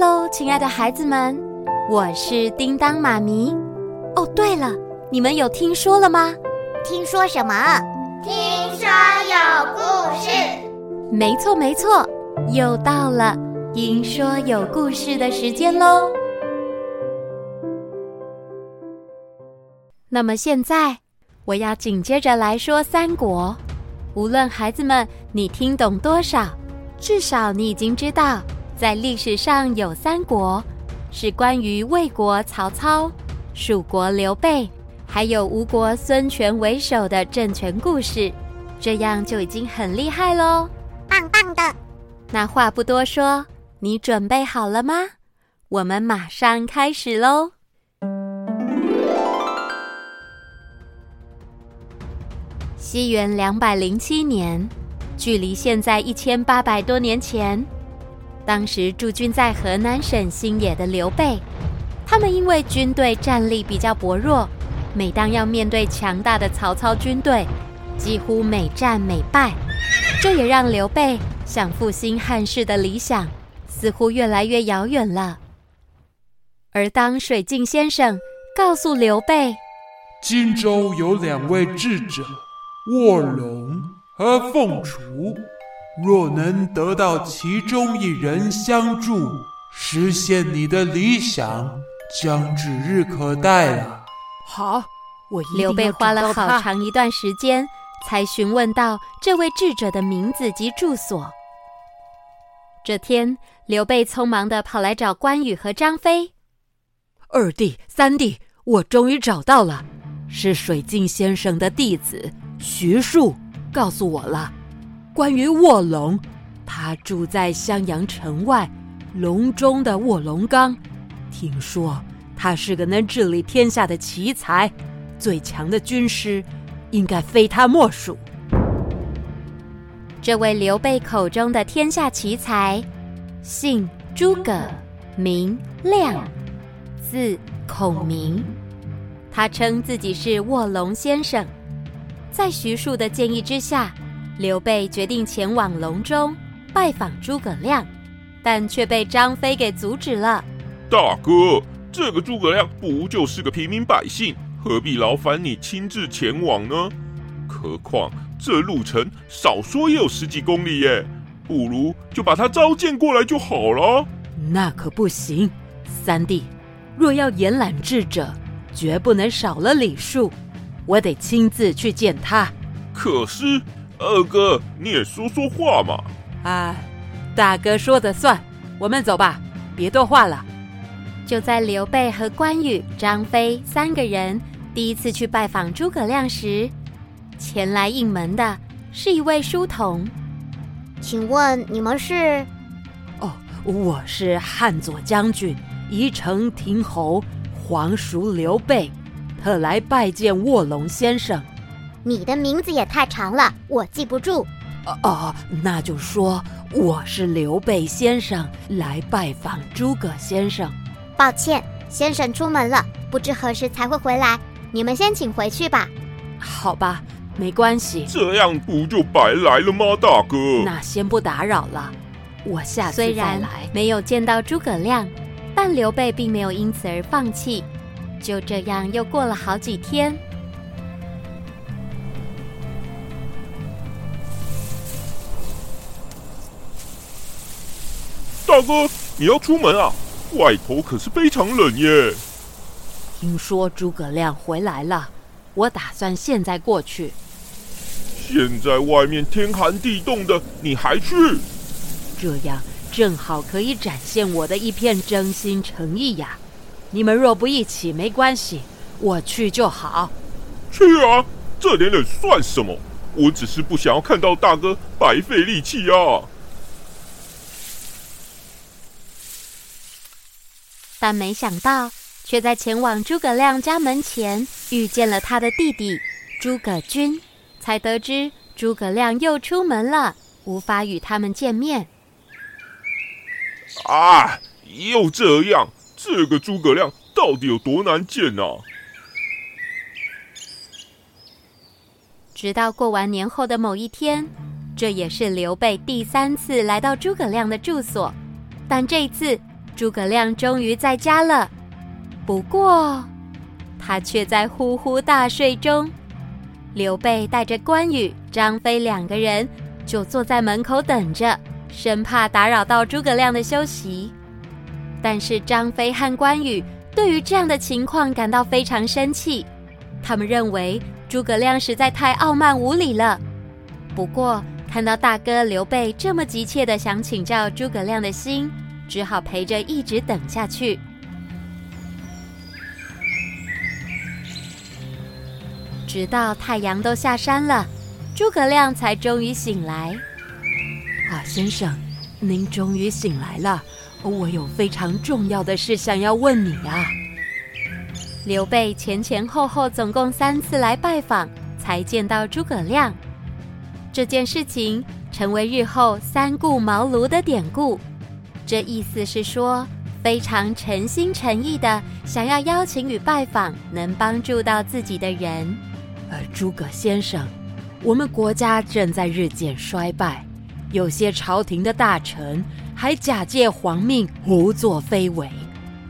喽，亲爱的孩子们，我是叮当妈咪。哦，对了，你们有听说了吗？听说什么？听说有故事。没错，没错，又到了听说有故事的时间喽。那么现在，我要紧接着来说三国。无论孩子们你听懂多少，至少你已经知道。在历史上有三国，是关于魏国曹操、蜀国刘备，还有吴国孙权为首的政权故事，这样就已经很厉害喽！棒棒的。那话不多说，你准备好了吗？我们马上开始喽！西元两百零七年，距离现在一千八百多年前。当时驻军在河南省新野的刘备，他们因为军队战力比较薄弱，每当要面对强大的曹操军队，几乎每战每败。这也让刘备想复兴汉室的理想似乎越来越遥远了。而当水镜先生告诉刘备，荆州有两位智者，卧龙和凤雏。若能得到其中一人相助，实现你的理想，将指日可待了。好，我刘备花了好长一段时间，才询问到这位智者的名字及住所。这天，刘备匆忙的跑来找关羽和张飞。二弟、三弟，我终于找到了，是水镜先生的弟子徐庶告诉我了。关于卧龙，他住在襄阳城外隆中的卧龙岗。听说他是个能治理天下的奇才，最强的军师应该非他莫属。这位刘备口中的天下奇才，姓诸葛，名亮，字孔明。他称自己是卧龙先生，在徐庶的建议之下。刘备决定前往隆中拜访诸葛亮，但却被张飞给阻止了。大哥，这个诸葛亮不就是个平民百姓，何必劳烦你亲自前往呢？何况这路程少说也有十几公里耶，不如就把他召见过来就好了。那可不行，三弟，若要延揽智者，绝不能少了礼数，我得亲自去见他。可是。二哥，你也说说话嘛！啊，大哥说的算，我们走吧，别多话了。就在刘备和关羽、张飞三个人第一次去拜访诸葛亮时，前来应门的是一位书童。请问你们是？哦，我是汉左将军、宜城亭侯黄叔刘备，特来拜见卧龙先生。你的名字也太长了，我记不住。哦哦，那就说我是刘备先生来拜访诸葛先生。抱歉，先生出门了，不知何时才会回来。你们先请回去吧。好吧，没关系。这样不就白来了吗，大哥？那先不打扰了，我下次再来。虽然没有见到诸葛亮，但刘备并没有因此而放弃。就这样，又过了好几天。大哥，你要出门啊？外头可是非常冷耶。听说诸葛亮回来了，我打算现在过去。现在外面天寒地冻的，你还去？这样正好可以展现我的一片真心诚意呀。你们若不一起，没关系，我去就好。去啊！这点冷算什么？我只是不想要看到大哥白费力气啊。但没想到，却在前往诸葛亮家门前遇见了他的弟弟诸葛均，才得知诸葛亮又出门了，无法与他们见面。啊！又这样，这个诸葛亮到底有多难见呢？直到过完年后的某一天，这也是刘备第三次来到诸葛亮的住所，但这一次。诸葛亮终于在家了。不过，他却在呼呼大睡中。刘备带着关羽、张飞两个人就坐在门口等着，生怕打扰到诸葛亮的休息。但是张飞和关羽对于这样的情况感到非常生气，他们认为诸葛亮实在太傲慢无礼了。不过看到大哥刘备这么急切地想请教诸葛亮的心，只好陪着一直等下去。直到太阳都下山了，诸葛亮才终于醒来。啊，先生，您终于醒来了。我有非常重要的事想要问你啊。刘备前前后后总共三次来拜访，才见到诸葛亮。这件事情成为日后三顾茅庐的典故。这意思是说，非常诚心诚意的想要邀请与拜访能帮助到自己的人。呃，诸葛先生，我们国家正在日渐衰败，有些朝廷的大臣。还假借皇命胡作非为，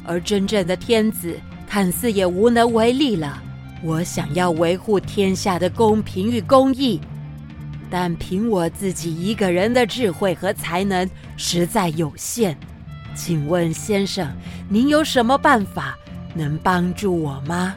而真正的天子看似也无能为力了。我想要维护天下的公平与公义，但凭我自己一个人的智慧和才能实在有限。请问先生，您有什么办法能帮助我吗？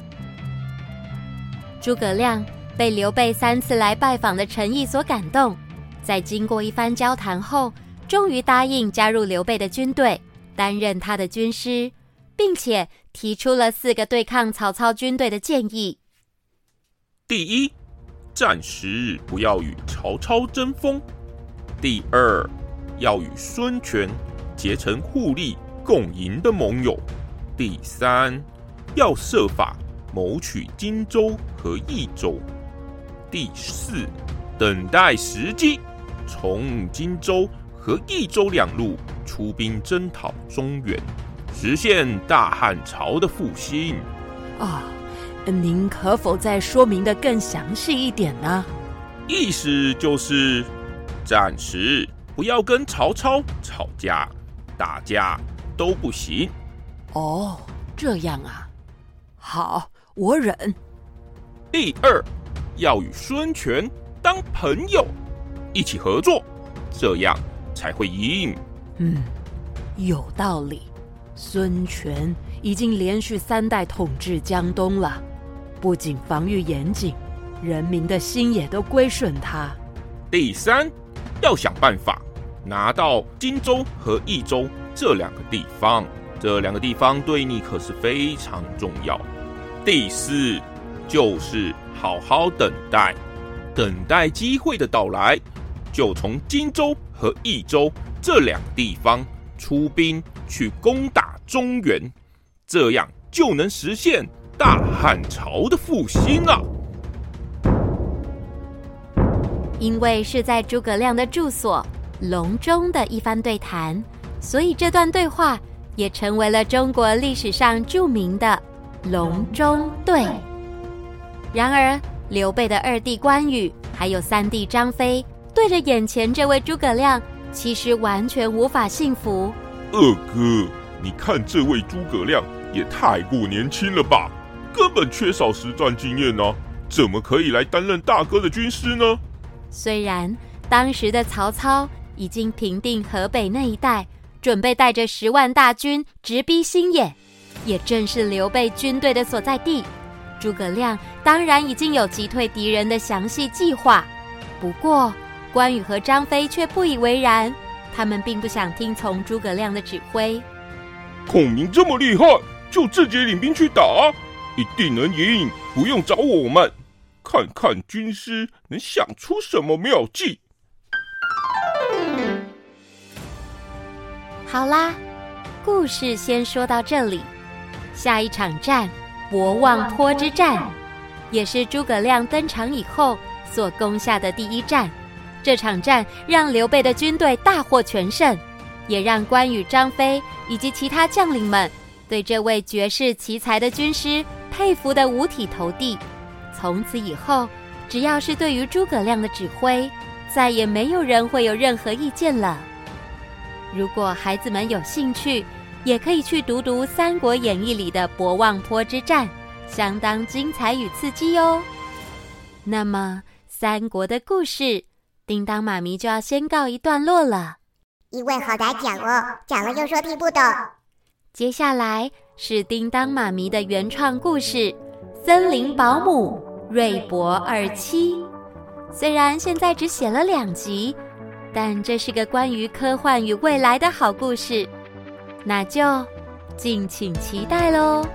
诸葛亮被刘备三次来拜访的诚意所感动，在经过一番交谈后。终于答应加入刘备的军队，担任他的军师，并且提出了四个对抗曹操军队的建议。第一，暂时不要与曹操争锋；第二，要与孙权结成互利共赢的盟友；第三，要设法谋取荆州和益州；第四，等待时机，从荆州。和益州两路出兵征讨中原，实现大汉朝的复兴。哦，您可否再说明的更详细一点呢？意思就是，暂时不要跟曹操吵架、打架都不行。哦，这样啊，好，我忍。第二，要与孙权当朋友，一起合作，这样。才会赢。嗯，有道理。孙权已经连续三代统治江东了，不仅防御严谨，人民的心也都归顺他。第三，要想办法拿到荆州和益州这两个地方，这两个地方对你可是非常重要。第四，就是好好等待，等待机会的到来，就从荆州。和益州这两个地方出兵去攻打中原，这样就能实现大汉朝的复兴啊。因为是在诸葛亮的住所隆中的一番对谈，所以这段对话也成为了中国历史上著名的隆中对。然而，刘备的二弟关羽还有三弟张飞。对着眼前这位诸葛亮，其实完全无法信服。二哥，你看这位诸葛亮也太过年轻了吧，本缺少实战经验呢，怎么可以来担任大哥的军师呢？虽然当时的曹操已经平定河北那一带，准备带着十万大军直逼新野，也正是刘备军队的所在地。诸葛亮当然已经有击退敌人的详细计划，不过。关羽和张飞却不以为然，他们并不想听从诸葛亮的指挥。孔明这么厉害，就自己领兵去打，一定能赢，不用找我们。看看军师能想出什么妙计。好啦，故事先说到这里。下一场战，博望坡之战，也是诸葛亮登场以后所攻下的第一战。这场战让刘备的军队大获全胜，也让关羽、张飞以及其他将领们对这位绝世奇才的军师佩服得五体投地。从此以后，只要是对于诸葛亮的指挥，再也没有人会有任何意见了。如果孩子们有兴趣，也可以去读读《三国演义》里的博望坡之战，相当精彩与刺激哟。那么，三国的故事，叮当妈咪就要先告一段落了。因为好难讲哦，讲了又说听不懂。接下来是叮当妈咪的原创故事《森林保姆瑞博二七》。虽然现在只写了两集，但这是个关于科幻与未来的好故事，那就敬请期待喽。